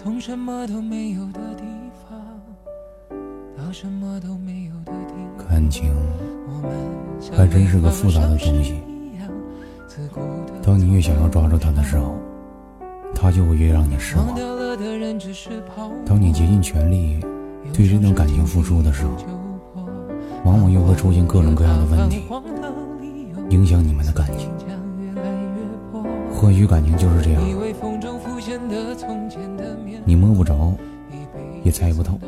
从什么都没有的地方到什么都没有的地方，感情还真是个复杂的东西。当你越想要抓住它的时候，它就会越让你失望。当你竭尽全力对这段感情付出的时候，往往又会出现各种各样的问题，影响你们的感情。或许感情就是这样，你摸不着，也猜不透。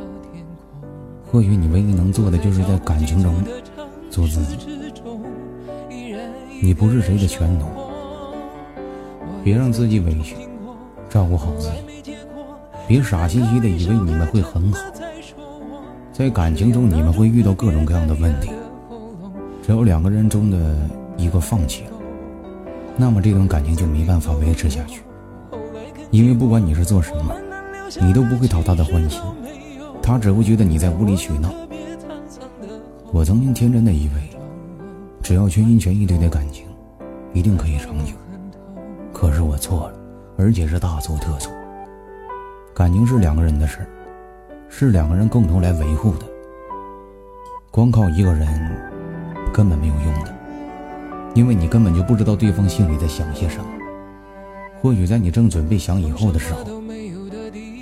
或许你唯一能做的，就是在感情中做自己。你不是谁的全奴，别让自己委屈，照顾好自己。别傻兮兮的以为你们会很好，在感情中你们会遇到各种各样的问题。只要两个人中的一个放弃了，那么这段感情就没办法维持下去。因为不管你是做什么，你都不会讨他的欢心，他只会觉得你在无理取闹。我曾经天真的以为，只要全心全意对待感情，一定可以长久。可是我错了，而且是大错特错。感情是两个人的事是两个人共同来维护的。光靠一个人根本没有用的，因为你根本就不知道对方心里在想些什么。或许在你正准备想以后的时候，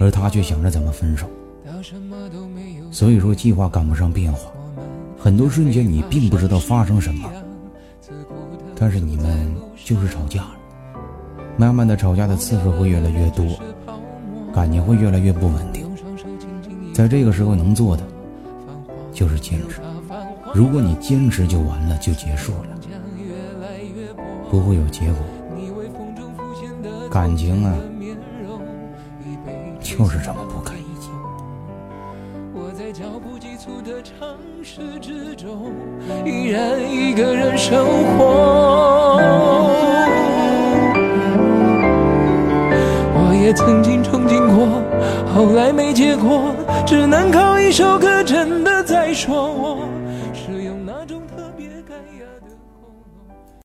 而他却想着怎么分手。所以说，计划赶不上变化，很多瞬间你并不知道发生什么，但是你们就是吵架了。慢慢的，吵架的次数会越来越多。感情会越来越不稳定，在这个时候能做的就是坚持。如果你坚持就完了，就结束了，不会有结果。感情啊，就是这么不堪一击。我在脚步急促的城市之中，依然一个人生活。我也曾经憧憬过，后来没结果，只能靠一首歌真的在说我。是用那种